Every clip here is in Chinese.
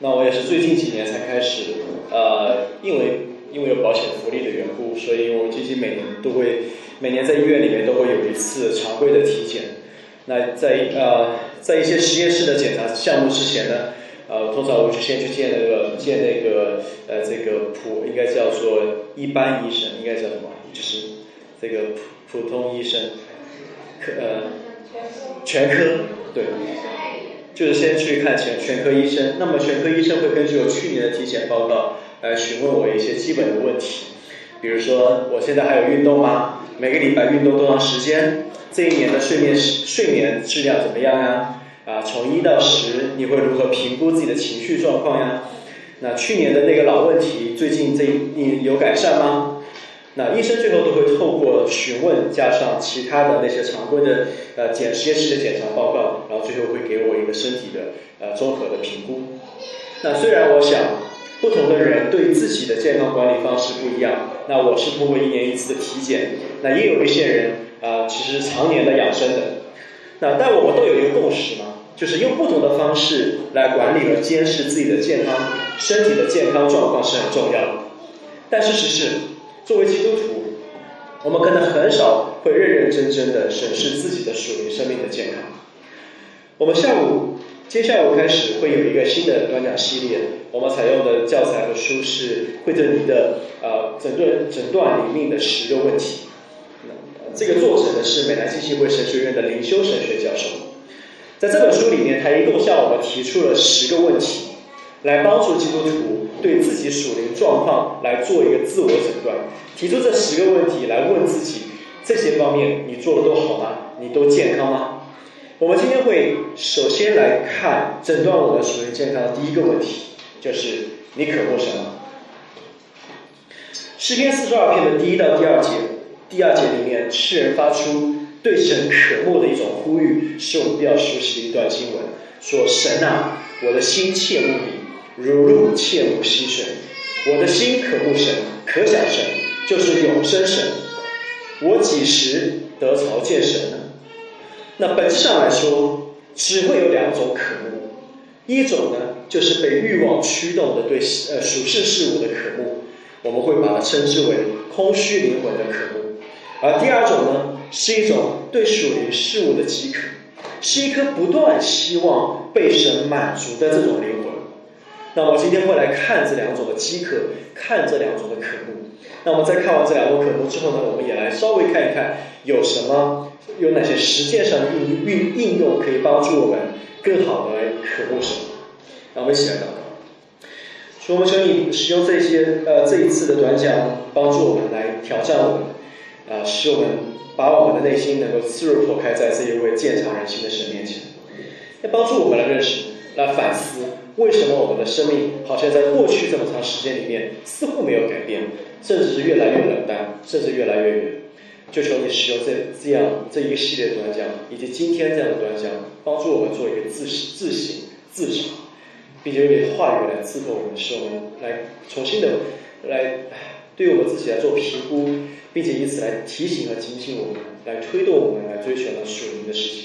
那我也是最近几年才开始，呃，因为因为有保险福利的缘故，所以我基金每年都会每年在医院里面都会有一次常规的体检。那在呃在一些实验室的检查项目之前呢，呃，通常我就先去见那个见那个呃这个普应该叫做一般医生，应该叫什么？就是这个普普通医生，科呃全科对。就是先去看全全科医生，那么全科医生会根据我去年的体检报告来询问我一些基本的问题，比如说我现在还有运动吗？每个礼拜运动多长时间？这一年的睡眠睡眠质量怎么样呀？啊，从一到十，你会如何评估自己的情绪状况呀？那去年的那个老问题，最近这你有改善吗？那医生最后都会透过询问，加上其他的那些常规的呃检实验室的检查报告，然后最后会给我一个身体的呃综合的评估。那虽然我想不同的人对自己的健康管理方式不一样，那我是通过一年一次的体检，那也有一些人啊其实常年的养生的。那但我们都有一个共识嘛，就是用不同的方式来管理和监视自己的健康，身体的健康状况是很重要的。但事实是。作为基督徒，我们可能很少会认认真真的审视自己的属灵生命的健康。我们下午，接下来开始会有一个新的短讲系列，我们采用的教材和书是惠特尼的呃诊断诊断灵命的十个问题。这个作者呢是美南基金会神学院的灵修神学教授，在这本书里面，他一共向我们提出了十个问题。来帮助基督徒对自己属灵状况来做一个自我诊断，提出这十个问题来问自己：这些方面你做的都好吗？你都健康吗？我们今天会首先来看诊断我们属灵健康的第一个问题，就是你渴慕什么？诗篇四十二篇的第一到第二节，第二节里面诗人发出对神渴慕的一种呼吁，是我们比较熟悉的一段经文，说：神啊，我的心切慕你。如入切慕溪水，我的心可慕神，可想神，就是永生神。我几时得朝见神呢？那本质上来说，只会有两种渴慕，一种呢，就是被欲望驱动的对呃属世事物的渴慕，我们会把它称之为空虚灵魂的渴慕；而第二种呢，是一种对属灵事物的饥渴，是一颗不断希望被神满足的这种灵。那我今天会来看这两种的饥渴，看这两种的渴慕。那我们在看完这两种渴慕之后呢，我们也来稍微看一看有什么，有哪些实践上的应运应用可以帮助我们更好的来渴慕什么。那我们一起来祷告。所以我们求你使用这些呃这一次的短讲，帮助我们来挑战我们，啊，使我们把我们的内心能够刺入破开在这一位鉴察人心的神面前，来帮助我们来认识，来反思。为什么我们的生命好像在过去这么长时间里面似乎没有改变，甚至是越来越冷淡，甚至越来越远？就求你使用这这样这一个系列的短讲，以及今天这样的短讲，帮助我们做一个自自省、自查，并且用你的话语来刺破我们，使我们来重新的来对我们自己来做评估，并且以此来提醒和警醒我们，来推动我们来追求那属灵的事情。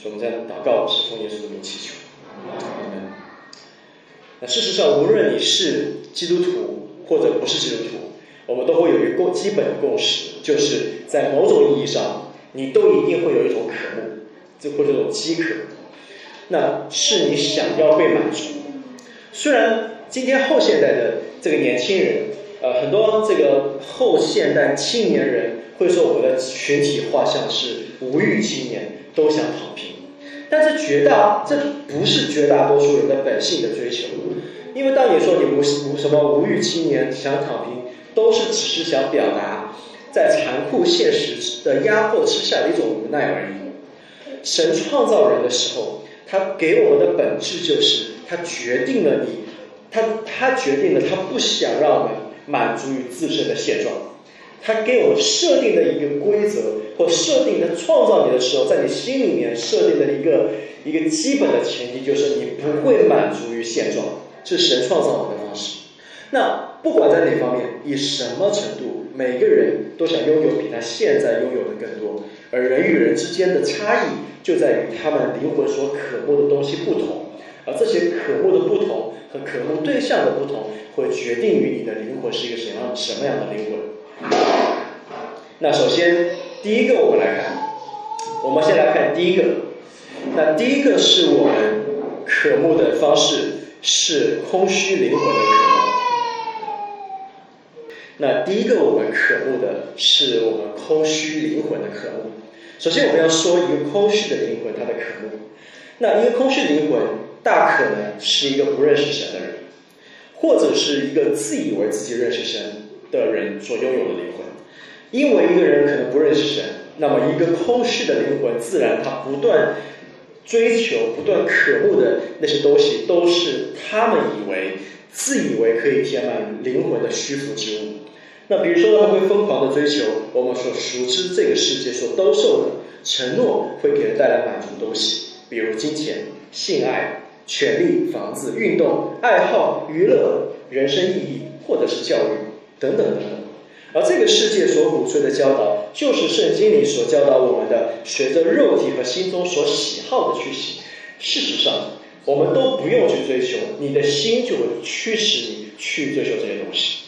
所以我们在祷告，是奉耶稣的名祈求。那事实上，无论你是基督徒或者不是基督徒，我们都会有一个共基本的共识，就是在某种意义上，你都一定会有一种渴慕，就或者这种饥渴，那是你想要被满足。虽然今天后现代的这个年轻人，呃，很多这个后现代青年人会说，我们的群体画像是无欲青年，都想躺平。但是绝大这不是绝大多数人的本性的追求，因为当你说你无无什么无欲青年想躺平，都是只是想表达在残酷现实的压迫之下的一种无奈而已。神创造人的时候，他给我们的本质就是他决定了你，他他决定了他不想让我们满足于自身的现状。他给我设定的一个规则，或设定的创造你的时候，在你心里面设定的一个一个基本的前提，就是你不会满足于现状，是神创造你的方式。那不管在哪方面，以什么程度，每个人都想拥有比他现在拥有的更多，而人与人之间的差异，就在于他们灵魂所渴慕的东西不同，而这些渴慕的不同和，渴慕对象的不同，会决定于你的灵魂是一个什么样什么样的灵魂。那首先第一个我们来看，我们先来看第一个。那第一个是我们渴慕的方式是空虚灵魂的渴慕。那第一个我们渴慕的是我们空虚灵魂的渴慕。首先我们要说一个空虚的灵魂它的渴慕。那一个空虚灵魂大可能是一个不认识神的人，或者是一个自以为自己认识神的人所拥有的灵魂。因为一个人可能不认识神，那么一个空虚的灵魂自然他不断追求、不断渴慕的那些东西，都是他们以为、自以为可以填满灵魂的虚浮之物。那比如说，他会疯狂的追求我们所熟知这个世界所兜售的承诺会给人带来满足的东西。比如金钱、性爱、权力、房子、运动、爱好、娱乐、人生意义，或者是教育等等等等。而这个世界所鼓吹的教导，就是圣经里所教导我们的，随着肉体和心中所喜好的去行。事实上，我们都不用去追求，你的心就会驱使你去追求这些东西，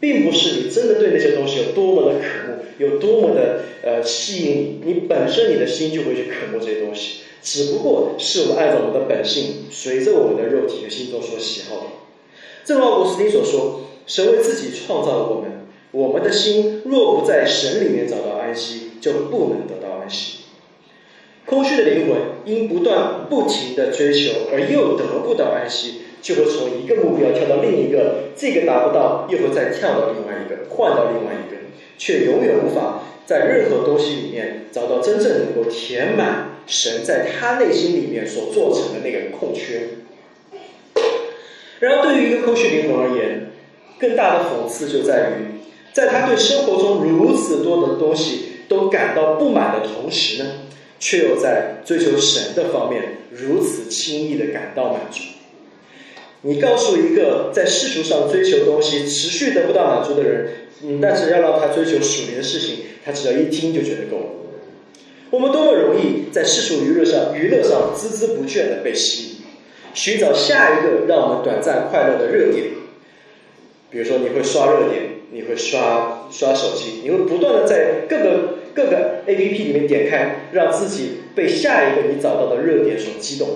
并不是你真的对那些东西有多么的渴慕，有多么的呃吸引你，本身你的心就会去渴慕这些东西。只不过是我们按照我们的本性，随着我们的肉体和心中所喜好的。正如奥古斯丁所说：“神为自己创造了我们，我们的心若不在神里面找到安息，就不能得到安息。空虚的灵魂因不断不停的追求而又得不到安息，就会从一个目标跳到另一个，这个达不到，又会再跳到另外一个，换到另外一个，却永远无法在任何东西里面找到真正能够填满。”神在他内心里面所做成的那个空缺，然而对于一个空虚灵魂而言，更大的讽刺就在于，在他对生活中如此多的东西都感到不满的同时呢，却又在追求神的方面如此轻易的感到满足。你告诉一个在世俗上追求东西持续得不到满足的人，嗯，但是要让他追求属灵的事情，他只要一听就觉得够了。我们多么容易在世俗娱乐上、娱乐上孜孜不倦的被吸引，寻找下一个让我们短暂快乐的热点。比如说，你会刷热点，你会刷刷手机，你会不断的在各个各个 A P P 里面点开，让自己被下一个你找到的热点所激动。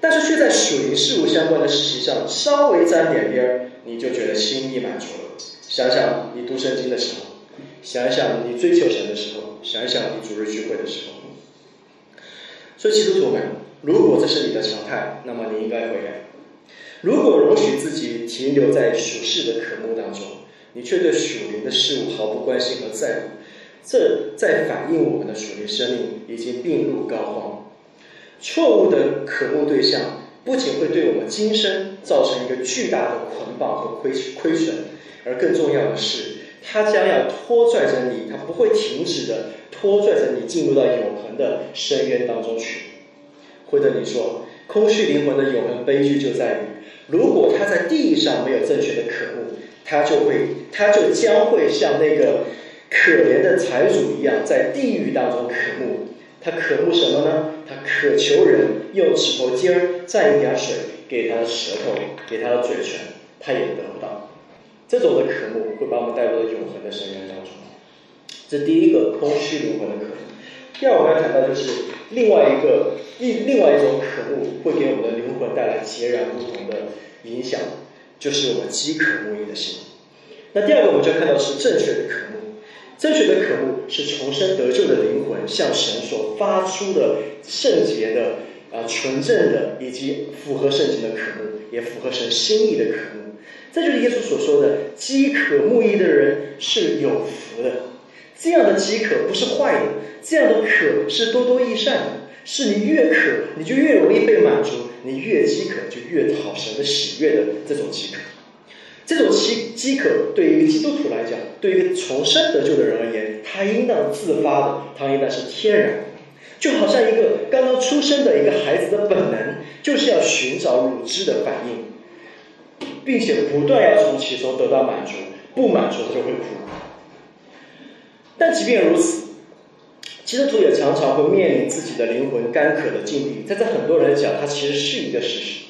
但是却在属灵事物相关的事情上稍微沾点边儿，你就觉得心意满足了。想想你读圣经的时候。想想你追求神的时候，想想你主日聚会的时候。所以基督徒们，如果这是你的常态，那么你应该悔改。如果容许自己停留在属世的渴慕当中，你却对属灵的事物毫不关心和在乎，这在反映我们的属灵生命已经病入膏肓。错误的渴慕对象不仅会对我们今生造成一个巨大的捆绑和亏亏损，而更重要的是。它将要拖拽着你，它不会停止的拖拽着你进入到永恒的深渊当中去。或者你说，空虚灵魂的永恒悲剧就在于，如果他在地上没有正确的渴慕，他就会，他就将会像那个可怜的财主一样，在地狱当中渴慕。他渴慕什么呢？他渴求人用指头尖儿蘸一点水给他的舌头，给他的嘴唇，他也得不到。这种的渴慕会把我们带入到永恒的深渊当中，这第一个空虚灵魂的渴慕。第二，我们要谈到就是另外一个另另外一种渴慕会给我们的会带来截然不同的影响，就是我们饥渴慕义的心。那第二个，我们就看到是正确的渴慕。正确的渴慕是重生得救的灵魂向神所发出的圣洁的啊纯正的以及符合圣经的渴慕，也符合神心意的渴慕。这就是耶稣所说的“饥渴慕义的人是有福的”。这样的饥渴不是坏的，这样的渴是多多益善的。是你越渴，你就越容易被满足；你越饥渴，就越讨神的喜悦的这种饥渴。这种饥饥渴对于基督徒来讲，对于一个重生得救的人而言，他应当自发的，他应当是天然，就好像一个刚刚出生的一个孩子的本能，就是要寻找乳汁的反应。并且不断要从其中得到满足，不满足他就会哭。但即便如此，基督徒也常常会面临自己的灵魂干渴的境地。在这很多人讲，它其实是一个事实。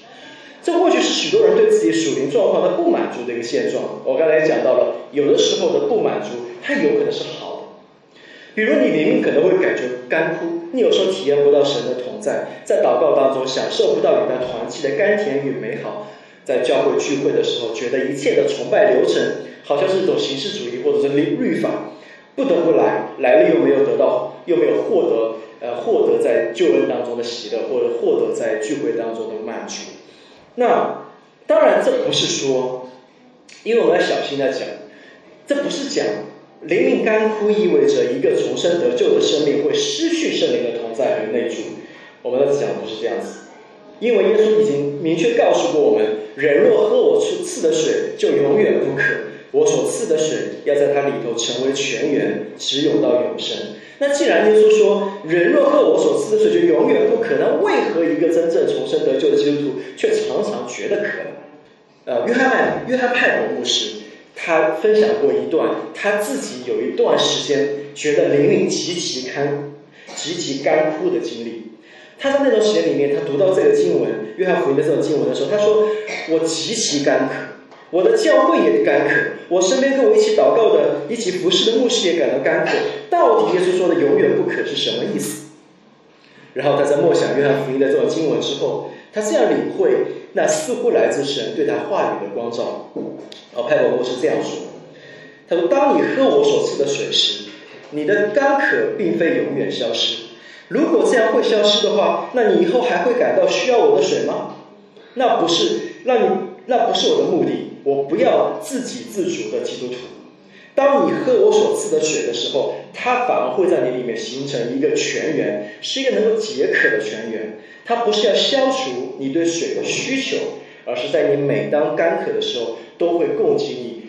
这或许是许多人对自己属灵状况的不满足的一个现状。我刚才也讲到了，有的时候的不满足，它有可能是好的。比如你明明可能会感觉干枯，你有时候体验不到神的同在，在祷告当中享受不到与他团契的甘甜与美好，在教会聚会的时候，觉得一切的崇拜流程好像是一种形式主义或者是律律法，不得不来，来了又没有得到，又没有获得，呃，获得在救恩当中的喜乐，或者获得在聚会当中的满足。那当然这不是说，因为我们要小心的讲，这不是讲。灵命干枯意味着一个重生得救的生命会失去圣灵的同在和内住。我们的讲不是这样子，因为耶稣已经明确告诉过我们：人若喝我所赐的水，就永远不渴；我所赐的水要在它里头成为泉源，直涌到永生。那既然耶稣说人若喝我所赐的水就永远不渴，那为何一个真正重生得救的基督徒却常常觉得渴？呃，约翰约翰派伯牧师。他分享过一段他自己有一段时间觉得灵灵极其干、极其干枯的经历。他在那段时间里面，他读到这个经文《约翰福音》的这种经文的时候，他说：“我极其干渴，我的教会也干渴，我身边跟我一起祷告的、一起服侍的牧师也感到干渴。到底耶稣说的‘永远不渴’是什么意思？”然后他在默想《约翰福音》的这种经文之后，他这样领会，那似乎来自神对他话语的光照。哦，派伯牧是这样说：“他说，当你喝我所赐的水时，你的干渴并非永远消失。如果这样会消失的话，那你以后还会感到需要我的水吗？那不是让你，那不是我的目的。我不要自给自足的基督徒。当你喝我所赐的水的时候，它反而会在你里面形成一个泉源，是一个能够解渴的泉源。它不是要消除你对水的需求，而是在你每当干渴的时候。”都会供给你，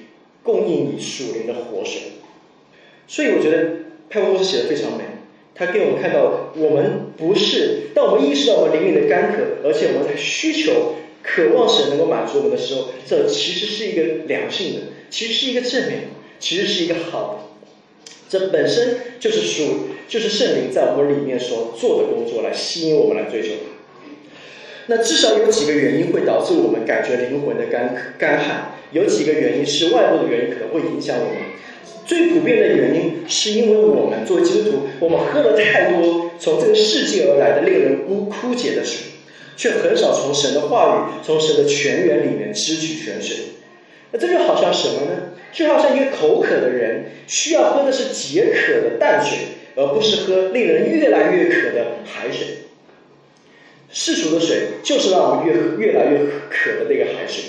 供应你属灵的活水，所以我觉得派伯牧师写的非常美。他给我们看到，我们不是当我们意识到我们灵里的干渴，而且我们在需求、渴望神能够满足我们的时候，这其实是一个良性的，其实是一个正面，其实是一个好的。这本身就是属，就是圣灵在我们里面所做的工作，来吸引我们来追求它。那至少有几个原因会导致我们感觉灵魂的干干旱，有几个原因是外部的原因可能会影响我们。最普遍的原因是因为我们作为基督徒，我们喝了太多从这个世界而来的令人枯枯竭的水，却很少从神的话语、从神的泉源里面支取泉水。那这就好像什么呢？就好像一个口渴的人需要喝的是解渴的淡水，而不是喝令人越来越渴的海水。世俗的水就是让我们越越来越渴的那个海水，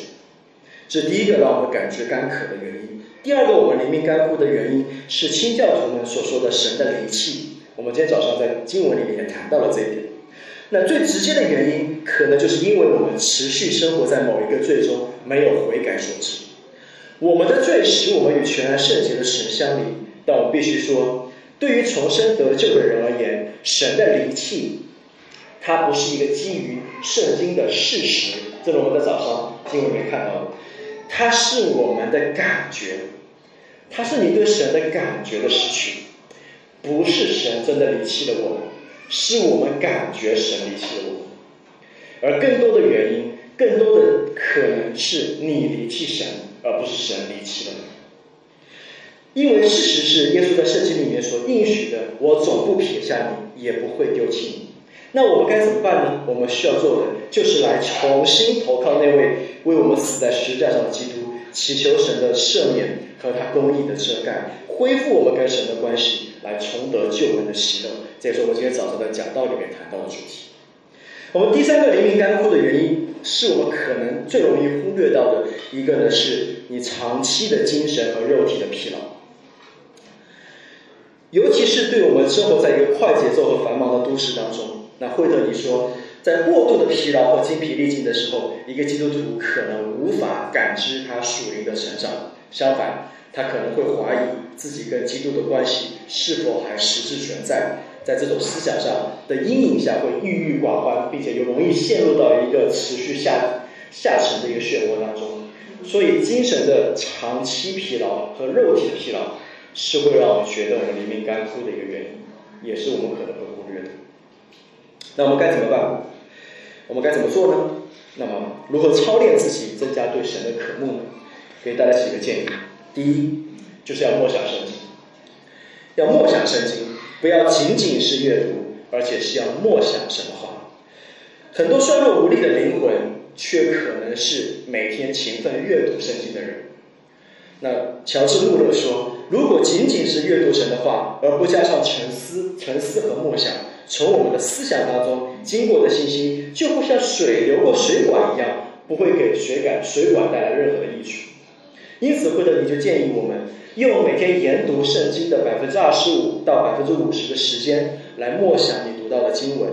这第一个让我们感觉干渴的原因。第二个我们灵命干枯的原因是清教徒们所说的神的灵气。我们今天早上在经文里面也谈到了这一点。那最直接的原因，可能就是因为我们持续生活在某一个罪中没有悔改所致。我们的罪使我们与全然圣洁的神相离，但我必须说，对于重生得救的人而言，神的灵气。它不是一个基于圣经的事实，这是我们在早上经文里面看到的。它是我们的感觉，它是你对神的感觉的失去，不是神真的离弃了我们，是我们感觉神离弃了我们。而更多的原因，更多的可能是你离弃神，而不是神离弃了你。因为事实是，耶稣在圣经里面所应许的：“我总不撇下你，也不会丢弃你。”那我们该怎么办呢？我们需要做的就是来重新投靠那位为我们死在十字架上的基督，祈求神的赦免和他公义的遮盖，恢复我们跟神的关系，来重得救恩的喜乐。这也是我今天早上的讲道里面谈到的主题。我们第三个灵命干枯的原因，是我们可能最容易忽略到的一个呢，是你长期的精神和肉体的疲劳。尤其是对我们生活在一个快节奏和繁忙的都市当中。那惠特尼说，在过度的疲劳和精疲力尽的时候，一个基督徒可能无法感知他属灵的成长。相反，他可能会怀疑自己跟基督的关系是否还实质存在。在这种思想上的阴影下，会郁郁寡欢，并且又容易陷入到一个持续下下沉的一个漩涡当中。所以，精神的长期疲劳和肉体的疲劳，是会让我们觉得我们灵命干枯的一个原因，也是我们可能会忽略的。那我们该怎么办？我们该怎么做呢？那么，如何操练自己，增加对神的渴慕呢？给大家几个建议。第一，就是要默想圣经，要默想圣经，不要仅仅是阅读，而且是要默想神话。很多衰弱无力的灵魂，却可能是每天勤奋阅读圣经的人。那乔治·穆勒说：“如果仅仅是阅读神的话，而不加上沉思、沉思和默想，从我们的思想当中经过的信息，就会像水流过水管一样，不会给水管水管带来任何的益处。因此，惠特尼就建议我们用每天研读圣经的百分之二十五到百分之五十的时间，来默想你读到的经文，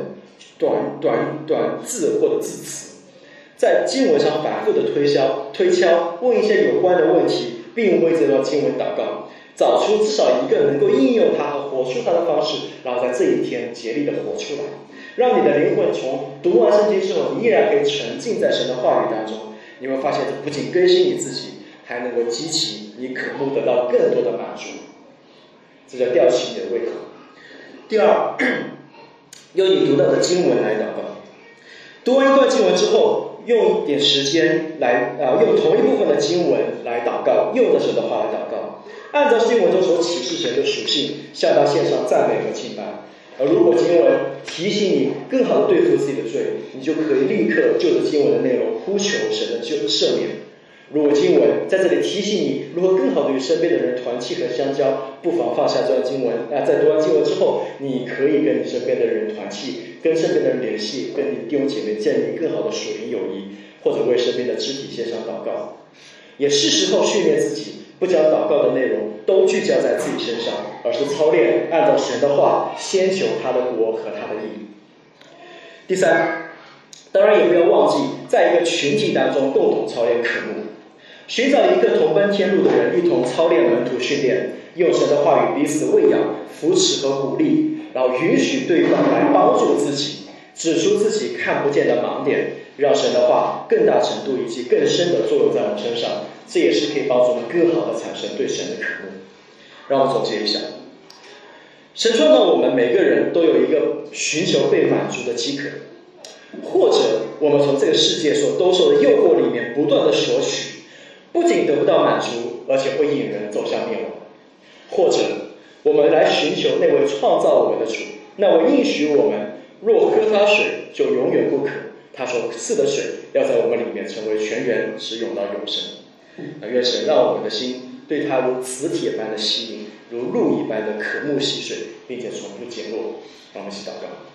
短短短字或者字词，在经文上反复的推敲、推敲，问一些有关的问题，并为这段经文祷告。找出至少一个能够应用它和活出它的方式，然后在这一天竭力的活出来，让你的灵魂从读完圣经之后，你依然可以沉浸在神的话语当中。你会发现，这不仅更新你自己，还能够激起你渴慕得到更多的满足。这叫吊起你的胃口。第二，用你读到的经文来祷告。读完一段经文之后，用一点时间来啊，用同一部分的经文来祷告，用的神的话来祷告。按照经文中所启示神的属性，向他献上赞美和敬拜。而如果经文提醒你更好的对付自己的罪，你就可以立刻就着经文的内容呼求神的救赦免。如果经文在这里提醒你如何更好的与身边的人团契和相交，不妨放下这段经文。那，在读完经文之后，你可以跟你身边的人团契，跟身边的人联系，跟你弟兄姐妹建立更好的属灵友谊，或者为身边的肢体献上祷告，也是时候训练自己。不将祷告的内容都聚焦在自己身上，而是操练按照神的话，先求他的国和他的义。第三，当然也不要忘记，在一个群体当中共同操练科目，寻找一个同奔天路的人，一同操练门徒训练，用神的话语彼此喂养、扶持和鼓励，然后允许对方来帮助自己，指出自己看不见的盲点，让神的话更大程度以及更深的作用在我们身上。这也是可以帮助我们更好的产生对神的渴慕。让我总结一下：神创造我们每个人都有一个寻求被满足的饥渴，或者我们从这个世界所兜售的诱惑里面不断的索取，不仅得不到满足，而且会引人走向灭亡；或者我们来寻求那位创造我们的主，那位应许我们若喝他水就永远不渴，他所赐的水要在我们里面成为泉源，使涌到永生。那愿神让我们的心对他如磁铁般的吸引，如鹿一般的渴慕溪水，并且从不减弱。让我们一起祷告。